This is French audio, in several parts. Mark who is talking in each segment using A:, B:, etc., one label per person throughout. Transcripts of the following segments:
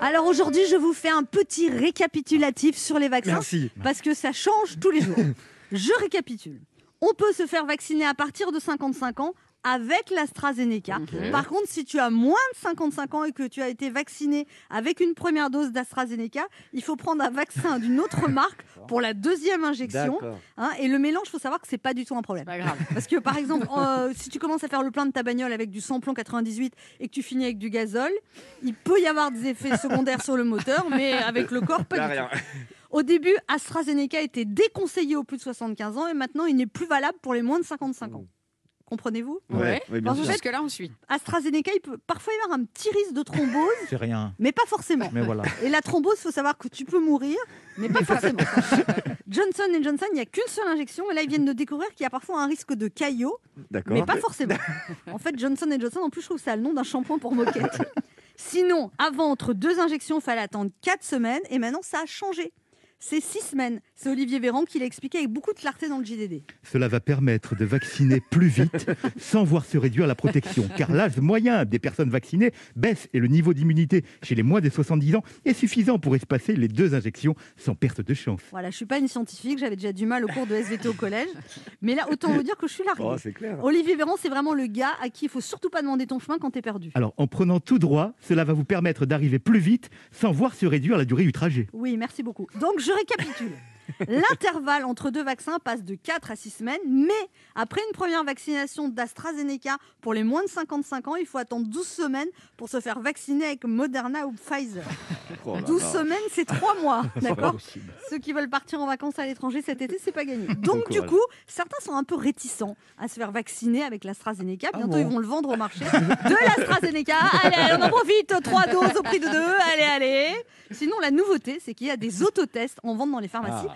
A: Alors aujourd'hui, je vous fais un petit récapitulatif sur les vaccins.
B: Merci.
A: Parce que ça change tous les jours. Je récapitule. On peut se faire vacciner à partir de 55 ans avec l'AstraZeneca. Par contre, si tu as moins de 55 ans et que tu as été vacciné avec une première dose d'AstraZeneca, il faut prendre un vaccin d'une autre marque pour la deuxième injection. Hein, et le mélange, il faut savoir que c'est pas du tout un problème. Parce que par exemple, euh, si tu commences à faire le plein de ta bagnole avec du samplon 98 et que tu finis avec du gazole, il peut y avoir des effets secondaires sur le moteur, mais avec le corps, pas
B: Y a
A: du
B: rien.
A: tout. Au début, AstraZeneca était déconseillé aux plus de 75 ans et maintenant il n'est plus valable pour les moins de 55 ans. Comprenez-vous
C: Ouais, oui, bien
A: Parce
C: sûr.
A: fait,
C: là, on suit.
A: AstraZeneca, il peut parfois y avoir un petit risque de thrombose,
D: C'est rien.
A: mais pas forcément.
D: Mais voilà.
A: Et la thrombose, il faut savoir que tu peux mourir, mais pas forcément. Johnson Johnson, il n'y a qu'une seule injection, mais là, ils viennent de découvrir qu'il y a parfois un risque de caillot,
B: D'accord.
A: mais pas forcément. En fait, Johnson Johnson, en plus, je trouve que ça a le nom d'un shampoing pour moquette. Sinon, avant, entre deux injections, il fallait attendre 4 semaines, et maintenant, ça a changé. C'est 6 semaines. C'est Olivier Véran qui l'a expliqué avec beaucoup de clarté dans le JDD.
D: Cela va permettre de vacciner plus vite sans voir se réduire la protection. Car l'âge moyen des personnes vaccinées baisse et le niveau d'immunité chez les moins de 70 ans est suffisant pour espacer les deux injections sans perte de chance.
A: Voilà, je suis pas une scientifique, j'avais déjà du mal au cours de SVT au collège. Mais là, autant vous dire que je suis larguée.
D: Oh, c'est clair.
A: Olivier Véran, c'est vraiment le gars à qui il faut surtout pas demander ton chemin quand t'es perdu.
D: Alors, en prenant tout droit, cela va vous permettre d'arriver plus vite sans voir se réduire la durée du trajet.
A: Oui, merci beaucoup. Donc, je récapitule. L'intervalle entre deux vaccins passe de 4 à 6 semaines, mais après une première vaccination d'AstraZeneca pour les moins de 55 ans, il faut attendre 12 semaines pour se faire vacciner avec Moderna ou Pfizer.
B: Oh là
A: 12
B: là.
A: semaines, c'est 3 mois, d'accord. Ceux qui veulent partir en vacances à l'étranger cet été, c'est pas gagné. Donc,
B: Bon
A: du coup, certains sont un peu réticents à se faire vacciner avec l'AstraZeneca. Bientôt,
B: bon
A: ils vont le vendre au marché. De l'AstraZeneca. Allez, allez, on en profite. 3 doses au prix de 2. Allez, allez. Sinon, la nouveauté, c'est qu'il y a des autotests en vente dans les pharmacies
B: Ah.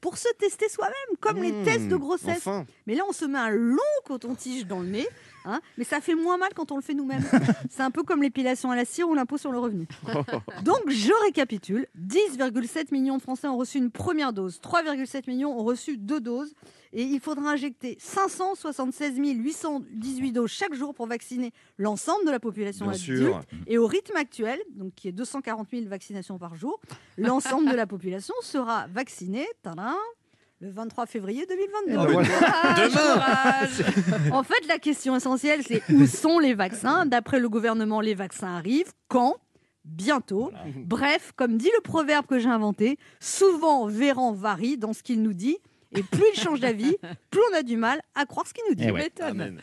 A: pour se tester soi-même, comme les
B: Mmh,
A: tests de grossesse.
B: enfin.
A: Mais là, on se met un long coton-tige dans le nez. hein, mais ça fait moins mal quand on le fait nous-mêmes. C'est un peu comme l'épilation à la cire ou l'impôt sur le revenu. Donc, je récapitule. 10,7 millions de Français ont reçu une première dose. 3,7 millions ont reçu deux doses. Et il faudra injecter 576 818 doses chaque jour pour vacciner l'ensemble de la population
B: Bien
A: adulte.
B: sûr.
A: Et au rythme actuel, donc qui est 240 000 vaccinations par jour, l'ensemble de la population sera vaccinée tadam, le 23 février 2022.
B: Ah, voilà.
A: Courage,
B: Demain.
A: courage. En fait, la question essentielle, c'est où sont les vaccins? D'après le gouvernement, les vaccins arrivent. Quand? Bientôt. Bref, comme dit le proverbe que j'ai inventé, souvent Véran varie dans ce qu'il nous dit. Et plus il change d'avis, plus on a du mal à croire ce qu'il nous dit.
D: Eh ouais.
A: M'étonne.
B: Amen.